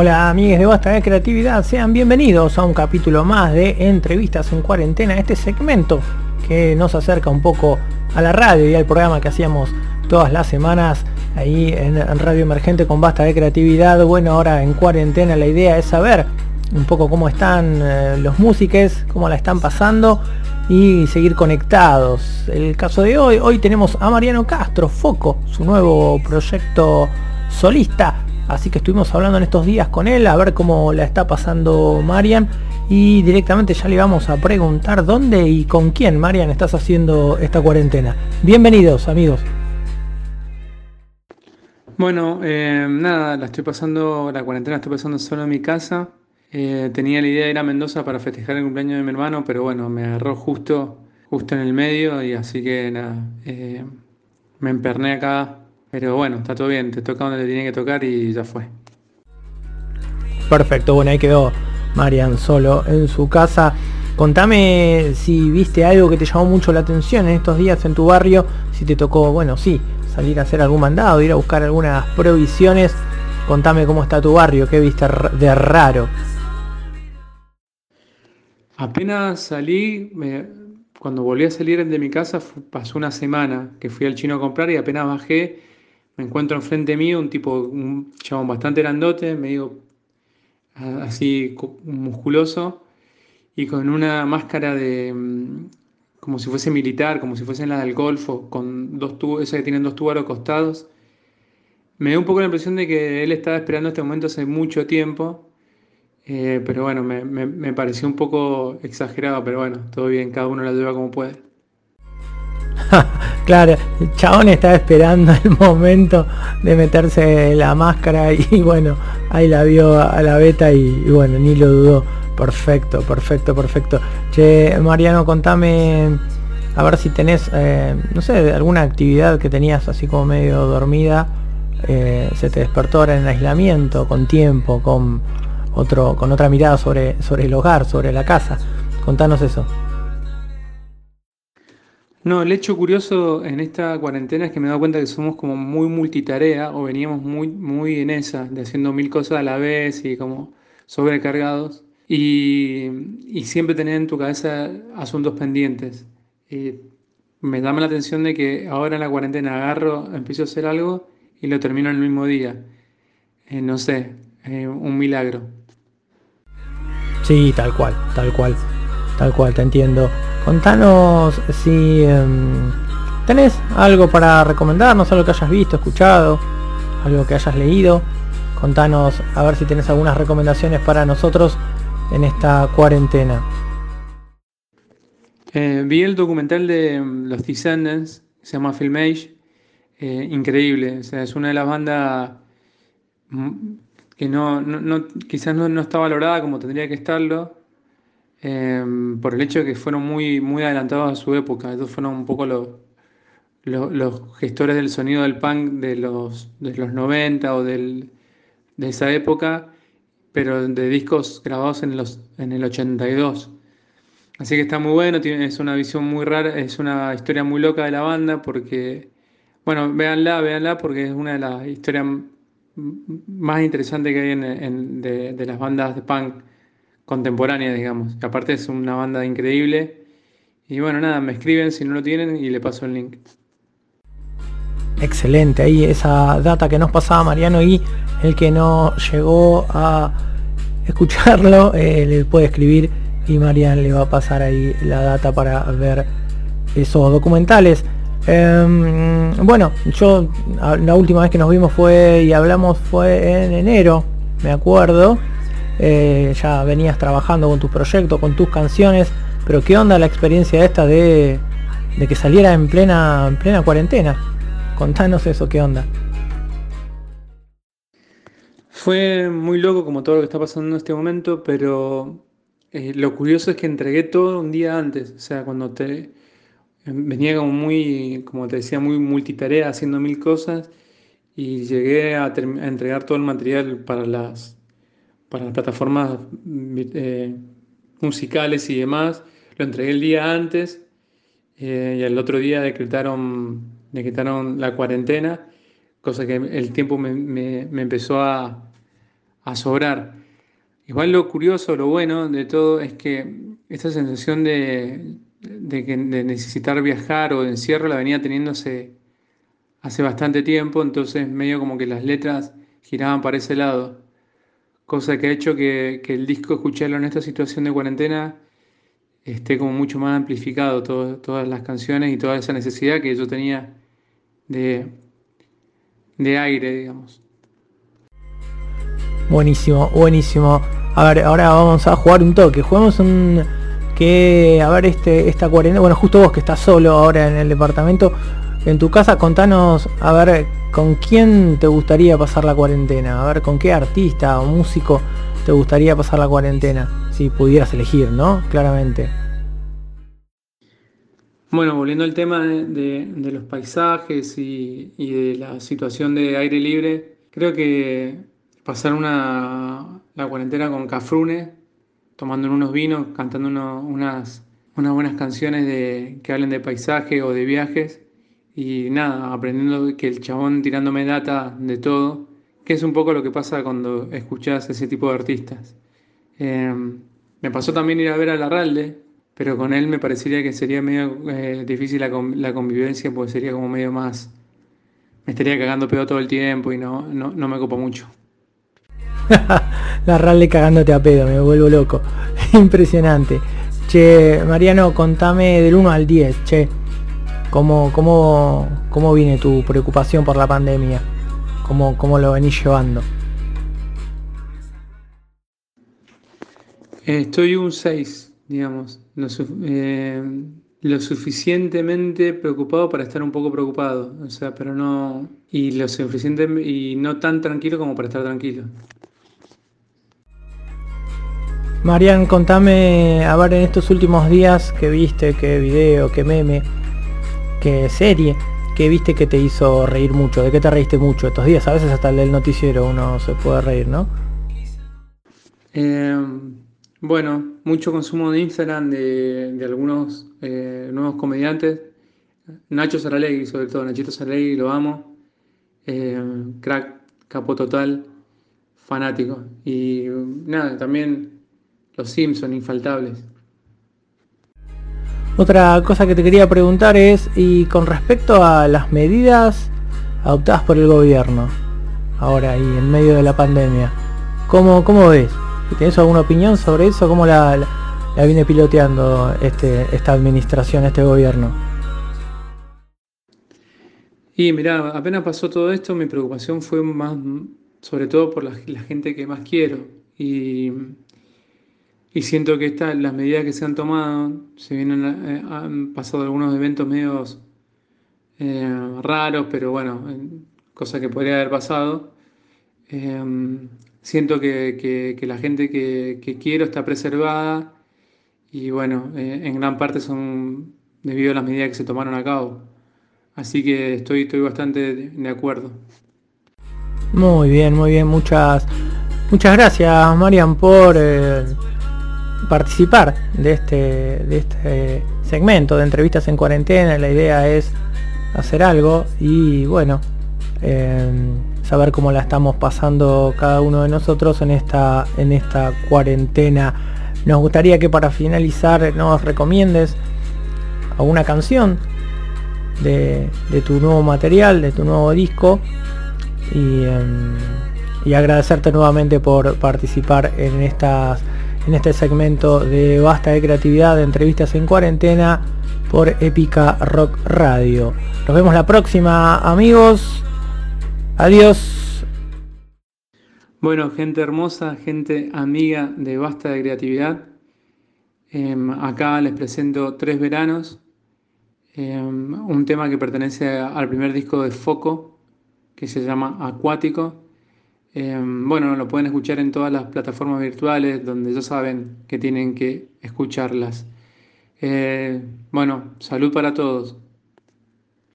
Hola amigos de Basta de Creatividad, sean bienvenidos a un capítulo más de Entrevistas en Cuarentena, este segmento que nos acerca un poco a la radio y al programa que hacíamos todas las semanas ahí en, Radio Emergente con Basta de Creatividad. Bueno, ahora en cuarentena la idea es saber un poco cómo están eh, los músicos, cómo la están pasando y seguir conectados. El caso de hoy, hoy tenemos a Mariano Castro, Foco, su nuevo proyecto solista Así que estuvimos hablando en estos días con él, a ver cómo la está pasando Marian. Y directamente ya le vamos a preguntar dónde y con quién, Marian, estás haciendo esta cuarentena. Bienvenidos, amigos. Bueno, eh, nada, la estoy pasando, la cuarentena estoy pasando solo en mi casa. Eh, tenía la idea de ir a Mendoza para festejar el cumpleaños de mi hermano, pero bueno, me agarró justo, justo en el medio y así que nada, eh, me emperné acá pero bueno, está todo bien, te toca donde te tiene que tocar y ya fue. Perfecto, bueno, ahí quedó Marian solo en su casa. Contame si viste algo que te llamó mucho la atención en estos días en tu barrio, si te tocó, bueno, sí, salir a hacer algún mandado, ir a buscar algunas provisiones. Contame cómo está tu barrio, qué viste de raro. Apenas salí, cuando volví a salir de mi casa pasó una semana que fui al chino a comprar y apenas bajé me encuentro enfrente mío un tipo, un chabón bastante grandote, medio así musculoso y con una máscara de mm, como si fuese militar, como si fuese la del Golfo, con dos tubos, esa que tienen dos tubos costados. Me dio un poco la impresión de que él estaba esperando este momento hace mucho tiempo, eh, pero bueno, me, me, pareció un poco exagerado, pero bueno, todo bien, cada uno la lleva como puede. claro, el chabón estaba esperando el momento de meterse la máscara y bueno, ahí la vio a la beta y, bueno, ni lo dudó. Perfecto, perfecto, perfecto. Che, Mariano, contame a ver si tenés, eh, no sé, alguna actividad que tenías así como medio dormida, eh, se te despertó ahora en aislamiento, con tiempo, con otro, con otra mirada sobre, sobre el hogar, sobre la casa. Contanos eso. No, el hecho curioso en esta cuarentena es que me he dado cuenta que somos como muy multitarea o veníamos muy, muy en esa, de haciendo mil cosas a la vez y como sobrecargados. Y, siempre tener en tu cabeza asuntos pendientes. Y me llama la atención de que ahora en la cuarentena agarro, empiezo a hacer algo y lo termino en el mismo día. Eh, no sé, eh, un milagro. Sí, tal cual, tal cual, tal cual, te entiendo. Contanos si em, tenés algo para recomendarnos, algo que hayas visto, escuchado, algo que hayas leído. Contanos a ver si tenés algunas recomendaciones para nosotros en esta cuarentena. Eh, vi el documental de em, los Descendants, se llama Film Age, eh, increíble, es una de las bandas mm, que no, quizás no, está valorada como tendría que estarlo, Em, por el hecho de que fueron muy, muy adelantados a su época. Estos fueron un poco los, los, gestores del sonido del punk de los, de los 90 o del, de esa época, pero de discos grabados en, los, en el 82. Así que está muy bueno, es una visión muy rara, es una historia muy loca de la banda porque, bueno, véanla, véanla porque es una de las historias más interesantes que hay en, de, de las bandas de punk contemporánea, digamos. Que aparte es una banda increíble. Y bueno, nada, me escriben si no lo tienen y le paso el link. Excelente, ahí esa data que nos pasaba Mariano y el que no llegó a escucharlo eh, le puede escribir y Marian le va a pasar ahí la data para ver esos documentales. Em, bueno, yo la última vez que nos vimos fue y hablamos fue en enero, me acuerdo. Eh, ya venías trabajando con tus proyectos, con tus canciones, pero ¿qué onda la experiencia esta de, que saliera en plena, en plena cuarentena? Contanos eso, ¿qué onda? Fue muy loco como todo lo que está pasando en este momento, pero eh, lo curioso es que entregué todo un día antes, o sea, cuando te venía como muy, como te decía, muy multitarea, haciendo mil cosas, y llegué a entregar todo el material para las para las plataformas eh, musicales y demás. Lo entregué el día antes eh, y el otro día decretaron, decretaron la cuarentena, cosa que el tiempo me, empezó a, sobrar. Igual lo curioso, lo bueno de todo es que esta sensación de, de, necesitar viajar o de encierro la venía teniéndose hace bastante tiempo, entonces medio como que las letras giraban para ese lado, cosa que ha hecho que, el disco escucharlo en esta situación de cuarentena esté como mucho más amplificado, todas las canciones y toda esa necesidad que yo tenía de, de aire, digamos. Buenísimo, buenísimo. A ver, ahora vamos a jugar un toque. Jugamos un que, a ver, este, esta cuarentena, bueno, justo vos que estás solo ahora en el departamento, en tu casa, contanos, a ver, ¿con quién te gustaría pasar la cuarentena? A ver, ¿con qué artista o músico te gustaría pasar la cuarentena? Si pudieras elegir, ¿no? Claramente. Bueno, volviendo al tema de, los paisajes y, de la situación de aire libre, creo que pasar una, la cuarentena con Cafrune, tomando unos vinos, cantando unas, unas buenas canciones de, que hablen de paisaje o de viajes, y nada, aprendiendo que el chabón tirándome data de todo, que es un poco lo que pasa cuando escuchás ese tipo de artistas. Em, me pasó también ir a ver a Larralde, pero con él me parecería que sería medio eh, difícil la, la, convivencia, porque sería como medio más... Me estaría cagando pedo todo el tiempo y no, no, no me copa mucho. Larralde cagándote a pedo, me vuelvo loco. Impresionante. Che, Mariano, contame del 1 al 10, che. ¿Cómo, cómo, cómo viene tu preocupación por la pandemia? ¿Cómo, cómo lo venís llevando? Eh, estoy un 6, digamos. Eh, lo, suficientemente preocupado para estar un poco preocupado. O sea, pero no. Y lo suficiente y no tan tranquilo como para estar tranquilo. Marian, contame, a ver, en estos últimos días que viste, qué video, qué meme, qué serie, qué viste que te hizo reír mucho, de qué te reíste mucho estos días. A veces hasta el noticiero uno se puede reír, ¿no? Em, bueno, mucho consumo de Instagram de, algunos eh, nuevos comediantes. Nacho Saralegui, sobre todo, Nachito Saralegui, lo amo. Em, crack, capo total, fanático. Y nada, también los Simpson infaltables. Otra cosa que te quería preguntar es, y con respecto a las medidas adoptadas por el gobierno, ahora y en medio de la pandemia, ¿cómo, cómo ves? ¿Tienes alguna opinión sobre eso? ¿Cómo la, viene piloteando este, esta administración, este gobierno? Y mira, apenas pasó todo esto, mi preocupación fue más, sobre todo por la, la gente que más quiero. Y y siento que esta, las medidas que se han tomado, se vienen, eh, han pasado algunos eventos medios eh, raros, pero bueno, cosa que podría haber pasado. Em, siento que, la gente que, quiero está preservada y bueno, eh, en gran parte son debido a las medidas que se tomaron a cabo. Así que estoy, estoy bastante de acuerdo. Muy bien, muy bien. Muchas, muchas gracias, Marian, por participar de este, de este segmento de entrevistas en cuarentena. La idea es hacer algo y bueno, em, saber cómo la estamos pasando cada uno de nosotros en esta, en esta cuarentena. Nos gustaría que para finalizar nos recomiendes alguna canción de, tu nuevo material, de tu nuevo disco y, em, y agradecerte nuevamente por participar en estas en este segmento de Basta de Creatividad entrevistas en cuarentena por Épica Rock Radio. Nos vemos la próxima amigos. Adiós. Bueno, gente hermosa, gente amiga de Basta de Creatividad. Em, acá les presento Tres Veranos, em, un tema que pertenece al primer disco de Foco, que se llama Acuático. Em, bueno, lo pueden escuchar en todas las plataformas virtuales donde ya saben que tienen que escucharlas. Eh, bueno, salud para todos.